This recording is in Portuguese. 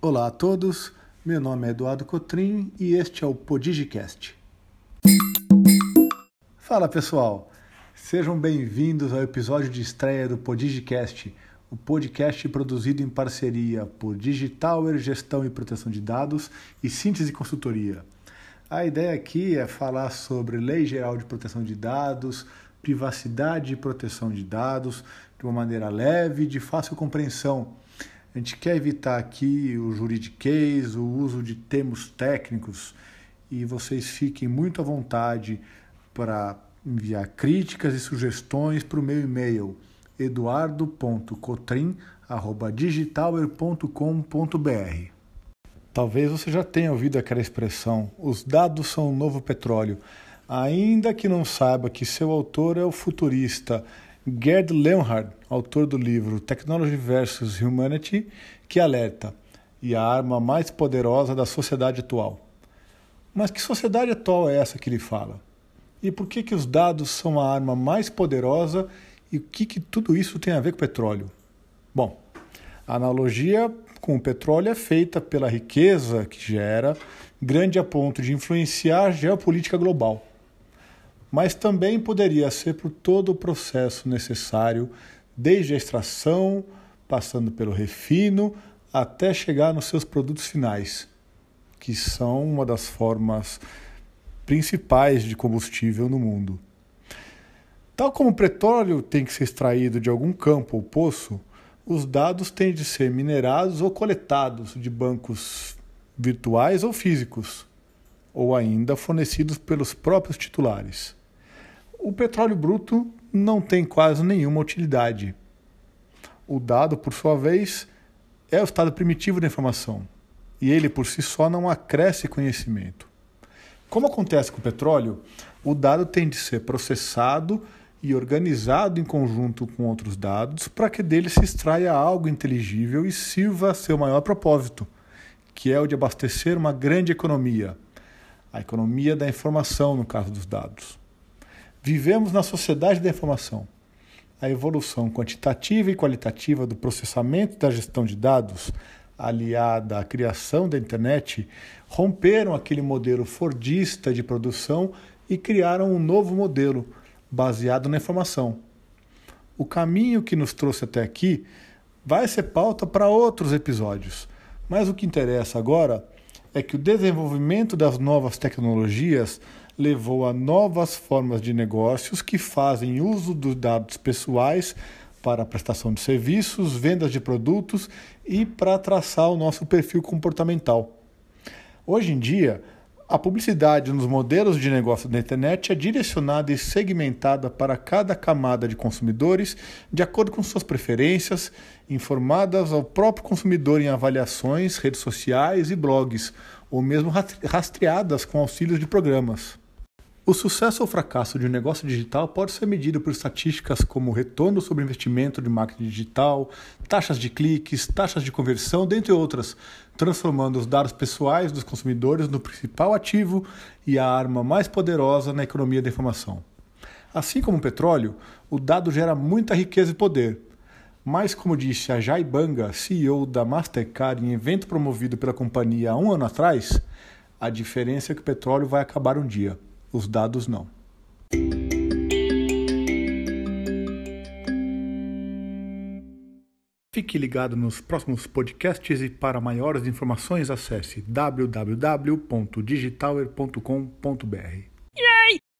Olá a todos, meu nome é Eduardo Cotrim e este é o Podigicast. Fala pessoal, sejam bem-vindos ao episódio de estreia do Podigicast, o podcast produzido em parceria por Digitower Gestão e Proteção de Dados e Síntese Consultoria. A ideia aqui é falar sobre Lei Geral de Proteção de Dados, privacidade e proteção de dados de uma maneira leve e de fácil compreensão a gente quer evitar aqui o juridiquês, o uso de termos técnicos e vocês fiquem muito à vontade para enviar críticas e sugestões para o meu e-mail eduardo.cotrim@digitower.com.br. Talvez você já tenha ouvido aquela expressão: os dados são o novo petróleo, ainda que não saiba que seu autor é o futurista Gerd Leonhard, autor do livro Technology versus Humanity, que alerta: e a arma mais poderosa da sociedade atual. Mas que sociedade atual é essa que ele fala? E por que, que os dados são a arma mais poderosa e o que, que tudo isso tem a ver com petróleo? Bom, a analogia com o petróleo é feita pela riqueza que gera, grande a ponto de influenciar a geopolítica global mas também poderia ser por todo o processo necessário, desde a extração, passando pelo refino, até chegar nos seus produtos finais, que são uma das formas principais de combustível no mundo. Tal como o petróleo tem que ser extraído de algum campo ou poço, os dados têm de ser minerados ou coletados de bancos virtuais ou físicos, ou ainda fornecidos pelos próprios titulares o petróleo bruto não tem quase nenhuma utilidade. O dado, por sua vez, é o estado primitivo da informação, e ele por si só não acresce conhecimento. Como acontece com o petróleo, o dado tem de ser processado e organizado em conjunto com outros dados para que dele se extraia algo inteligível e sirva a seu maior propósito, que é o de abastecer uma grande economia, a economia da informação no caso dos dados. Vivemos na sociedade da informação. A evolução quantitativa e qualitativa do processamento e da gestão de dados, aliada à criação da internet, romperam aquele modelo fordista de produção e criaram um novo modelo baseado na informação. O caminho que nos trouxe até aqui vai ser pauta para outros episódios, mas o que interessa agora é que o desenvolvimento das novas tecnologias levou a novas formas de negócios que fazem uso dos dados pessoais para a prestação de serviços, vendas de produtos e para traçar o nosso perfil comportamental. Hoje em dia, a publicidade nos modelos de negócio da internet é direcionada e segmentada para cada camada de consumidores de acordo com suas preferências, informadas ao próprio consumidor em avaliações, redes sociais e blogs, ou mesmo rastreadas com auxílio de programas. O sucesso ou fracasso de um negócio digital pode ser medido por estatísticas como retorno sobre investimento de marketing digital, taxas de cliques, taxas de conversão, dentre outras, transformando os dados pessoais dos consumidores no principal ativo e a arma mais poderosa na economia da informação. Assim como o petróleo, o dado gera muita riqueza e poder. Mas, como disse a Jai Banga, CEO da Mastercard, em evento promovido pela companhia há um ano atrás, a diferença é que o petróleo vai acabar um dia os dados não. Fique ligado nos próximos podcasts e para maiores informações acesse www.digitower.com.br.